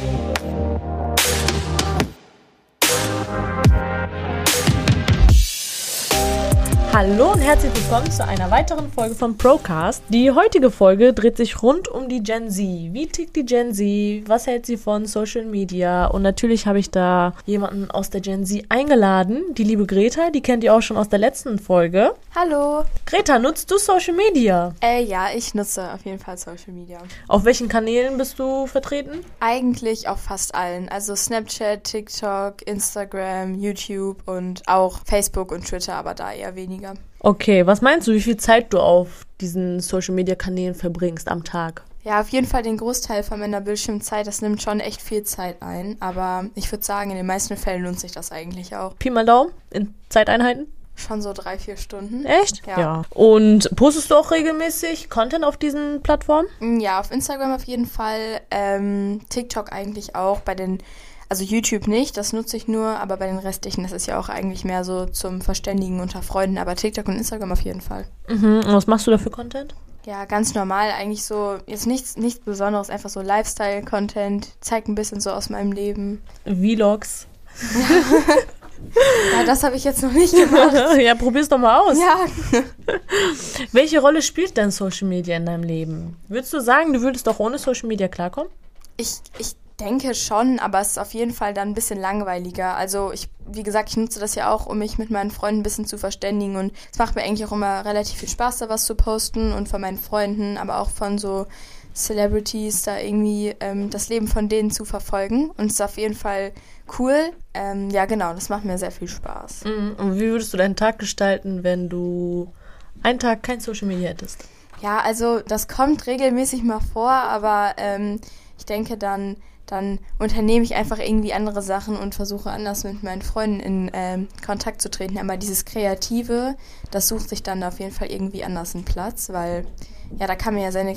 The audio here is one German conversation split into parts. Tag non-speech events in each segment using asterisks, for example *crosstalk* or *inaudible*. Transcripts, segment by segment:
Thank you. Hallo und herzlich willkommen zu einer weiteren Folge von Procast. Die heutige Folge dreht sich rund um die Gen Z. Wie tickt die Gen Z? Was hält sie von Social Media? Und natürlich habe ich da jemanden aus der Gen Z eingeladen, die liebe Greta, die kennt ihr auch schon aus der letzten Folge. Hallo. Greta, nutzt du Social Media? Äh, ja, ich nutze auf jeden Fall Social Media. Auf welchen Kanälen bist du vertreten? Eigentlich auf fast allen. Also Snapchat, TikTok, Instagram, YouTube und auch Facebook und Twitter, aber da eher weniger. Okay, was meinst du, wie viel Zeit du auf diesen Social Media Kanälen verbringst am Tag? Ja, auf jeden Fall den Großteil von meiner Bildschirmzeit. Das nimmt schon echt viel Zeit ein. Aber ich würde sagen, in den meisten Fällen lohnt sich das eigentlich auch. Pi mal Daumen in Zeiteinheiten? Schon so drei, vier Stunden. Echt? Ja. Und postest du auch regelmäßig Content auf diesen Plattformen? Ja, auf Instagram auf jeden Fall. Ähm, TikTok eigentlich auch. Bei den also YouTube nicht, das nutze ich nur, aber bei den restlichen, das ist ja auch eigentlich mehr so zum Verständigen unter Freunden, aber TikTok und Instagram auf jeden Fall. Mhm. Und was machst du da für Content? Ja, ganz normal, eigentlich so, jetzt nichts, nichts Besonderes, einfach so Lifestyle-Content, zeigt ein bisschen so aus meinem Leben. Vlogs. *laughs* Ja, das habe ich jetzt noch nicht gemacht. *laughs* ja, probier's doch mal aus. Ja. *laughs* Welche Rolle spielt denn Social Media in deinem Leben? Würdest du sagen, du würdest doch ohne Social Media klarkommen? Ich, ich denke schon, aber es ist auf jeden Fall dann ein bisschen langweiliger. Also ich, wie gesagt, ich nutze das ja auch, um mich mit meinen Freunden ein bisschen zu verständigen und es macht mir eigentlich auch immer relativ viel Spaß, da was zu posten und von meinen Freunden, aber auch von so Celebrities, da irgendwie ähm, das Leben von denen zu verfolgen und es ist auf jeden Fall cool. Ähm, ja, genau, das macht mir sehr viel Spaß. Mhm. Und wie würdest du deinen Tag gestalten, wenn du einen Tag kein Social Media hättest? Ja, also das kommt regelmäßig mal vor, aber ähm, ich denke dann dann unternehme ich einfach irgendwie andere Sachen und versuche anders mit meinen Freunden in ähm, Kontakt zu treten. Aber dieses Kreative, das sucht sich dann auf jeden Fall irgendwie anders einen Platz, weil ja, da kann man ja seine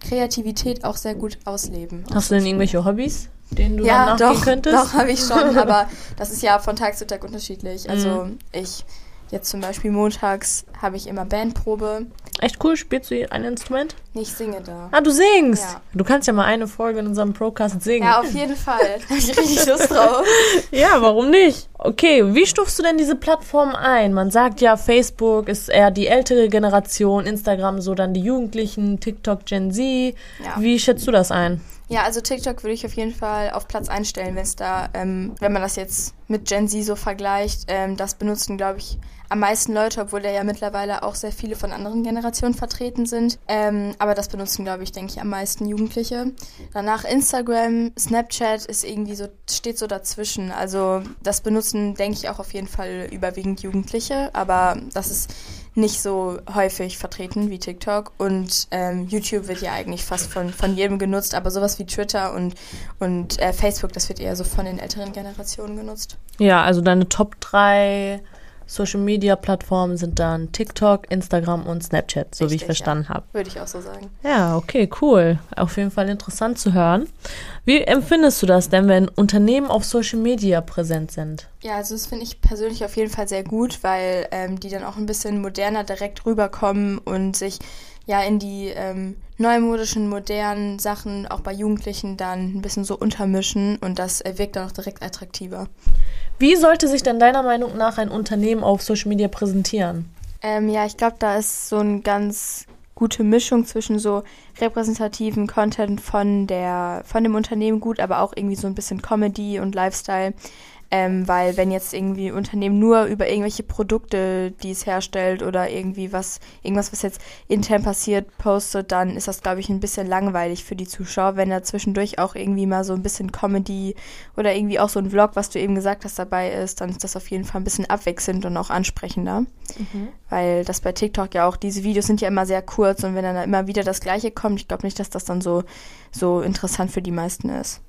Kreativität auch sehr gut ausleben. Hast du denn irgendwelche Hobbys, denen du ja, dann nachgehen doch, könntest? Doch, habe ich schon, *laughs* aber das ist ja von Tag zu Tag unterschiedlich. Also Mhm. ich jetzt zum Beispiel montags habe ich immer Bandprobe. Echt cool, spielst du ein Instrument? Ich singe da. Ah, du singst. Ja. Du kannst ja mal eine Folge in unserem Procast singen. Ja, auf jeden Fall. Habe ich richtig Lust drauf. *laughs* Ja, warum nicht? Okay, wie stufst du denn diese Plattform ein? Man sagt ja, Facebook ist eher die ältere Generation, Instagram so dann die Jugendlichen, TikTok Gen Z. Ja. Wie schätzt du das ein? Ja, also TikTok würde ich auf jeden Fall auf Platz einstellen, wenn es da, ähm, wenn man das jetzt mit Gen Z so vergleicht, ähm, das benutzen, glaube ich, am meisten Leute, obwohl da ja mittlerweile auch sehr viele von anderen Generationen vertreten sind. Ähm, aber das benutzen, glaube ich, denke ich, am meisten Jugendliche. Danach Instagram, Snapchat ist irgendwie so, steht so dazwischen. Also das benutzen, denke ich, auch auf jeden Fall überwiegend Jugendliche, aber das ist nicht so häufig vertreten wie TikTok und ähm, YouTube wird ja eigentlich fast von, von jedem genutzt, aber sowas wie Twitter und, und äh, Facebook, das wird eher so von den älteren Generationen genutzt. Ja, also deine Top 3 Social Media Plattformen sind dann TikTok, Instagram und Snapchat, so wie ich Richtig, verstanden habe. Würde ich auch so sagen. Ja, okay, cool. Auf jeden Fall interessant zu hören. Wie empfindest du das denn, wenn Unternehmen auf Social Media präsent sind? Ja, also das finde ich persönlich auf jeden Fall sehr gut, weil ähm, die dann auch ein bisschen moderner direkt rüberkommen und sich ja in die ähm, neumodischen, modernen Sachen auch bei Jugendlichen dann ein bisschen so untermischen und das äh, wirkt dann auch direkt attraktiver. Wie sollte sich denn deiner Meinung nach ein Unternehmen auf Social Media präsentieren? Ähm, ja, ich glaube, da ist so eine ganz gute Mischung zwischen so repräsentativen Content von der von dem Unternehmen gut, aber auch irgendwie so ein bisschen Comedy und Lifestyle. Ähm, weil wenn jetzt irgendwie ein Unternehmen nur über irgendwelche Produkte, die es herstellt oder irgendwie was, irgendwas, was jetzt intern passiert, postet, dann ist das, glaube ich, ein bisschen langweilig für die Zuschauer. Wenn da zwischendurch auch irgendwie mal so ein bisschen Comedy oder irgendwie auch so ein Vlog, was du eben gesagt hast, dabei ist, dann ist das auf jeden Fall ein bisschen abwechselnd und auch ansprechender. Weil das bei TikTok ja auch, diese Videos sind ja immer sehr kurz und wenn dann da immer wieder das Gleiche kommt, ich glaube nicht, dass das dann so, so interessant für die meisten ist.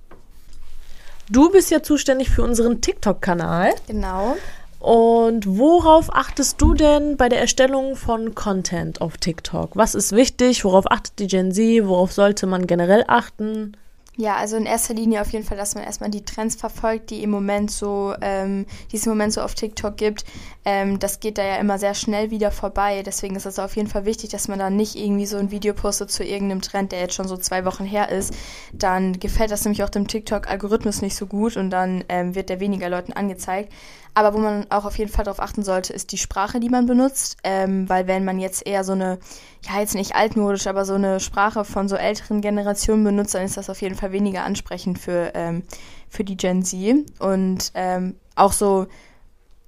Du bist ja zuständig für unseren TikTok-Kanal. Genau. Und worauf achtest du denn bei der Erstellung von Content auf TikTok? Was ist wichtig? Worauf achtet die Gen Z? Worauf sollte man generell achten? Ja, also in erster Linie auf jeden Fall, dass man erstmal die Trends verfolgt, die im Moment so, ähm, die es im Moment so auf TikTok gibt. Ähm, das geht da ja immer sehr schnell wieder vorbei. Deswegen ist es auf jeden Fall wichtig, dass man da nicht irgendwie so ein Video postet zu irgendeinem Trend, der jetzt schon so zwei Wochen her ist. Dann gefällt das nämlich auch dem TikTok-Algorithmus nicht so gut und dann ähm, wird der weniger Leuten angezeigt. Aber wo man auch auf jeden Fall darauf achten sollte, ist die Sprache, die man benutzt. Ähm, weil wenn man jetzt eher so eine, ja jetzt nicht altmodisch, aber so eine Sprache von so älteren Generationen benutzt, dann ist das auf jeden Fall weniger ansprechend für, ähm, für die Gen Z. Und ähm, auch so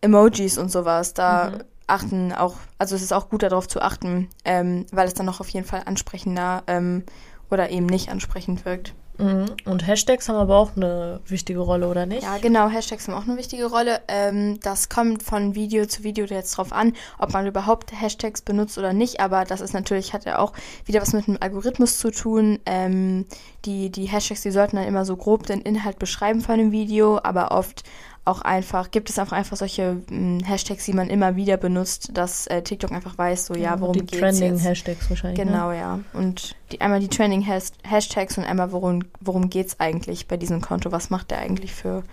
Emojis und sowas, da mhm. achten auch, also es ist auch gut darauf zu achten, ähm, weil es dann auch auf jeden Fall ansprechender ähm, oder eben nicht ansprechend wirkt. Mhm. Und Hashtags haben aber auch eine wichtige Rolle, oder nicht? Ja, genau, Hashtags haben auch eine wichtige Rolle. Ähm, das kommt von Video zu Video jetzt drauf an, ob man überhaupt Hashtags benutzt oder nicht, aber das ist natürlich, hat ja auch wieder was mit dem Algorithmus zu tun. Ähm, die, die Hashtags, die sollten dann immer so grob den Inhalt beschreiben von dem Video, aber oft auch einfach, gibt es auch einfach solche mh, hm, Hashtags, die man immer wieder benutzt, dass äh, TikTok einfach weiß, so ja, worum geht es Die Trending Hashtags wahrscheinlich. Ne? Genau, ne? ja. Und die, einmal die Trending Hashtags und einmal, worum, worum geht es eigentlich bei diesem Konto? Was macht der eigentlich für.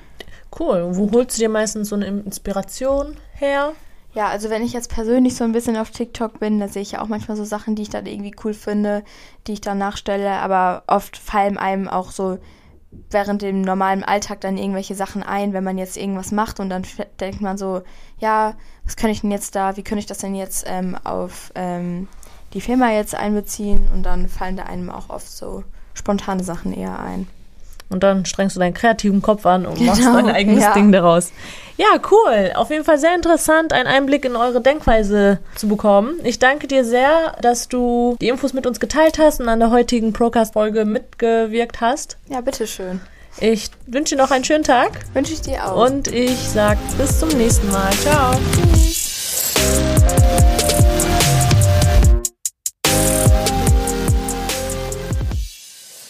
Cool. Wo holst du dir meistens so eine Inspiration her? Ja, also wenn ich jetzt persönlich so ein bisschen auf TikTok bin, da sehe ich ja auch manchmal so Sachen, die ich dann irgendwie cool finde, die ich dann nachstelle, aber oft fallen einem auch so während dem normalen Alltag dann irgendwelche Sachen ein, wenn man jetzt irgendwas macht und dann denkt man so, ja, was kann ich denn jetzt da, wie könnte ich das denn jetzt ähm, auf ähm, die Firma jetzt einbeziehen und dann fallen da einem auch oft so spontane Sachen eher ein. Und dann strengst du deinen kreativen Kopf an und machst genau, dein eigenes ja. Ding daraus. Ja, cool. Auf jeden Fall sehr interessant, einen Einblick in eure Denkweise zu bekommen. Ich danke dir sehr, dass du die Infos mit uns geteilt hast und an der heutigen Procast-Folge mitgewirkt hast. Ja, bitteschön. Ich wünsche dir noch einen schönen Tag. Wünsche ich dir auch. Und ich sag bis zum nächsten Mal. Ciao. Tschüss.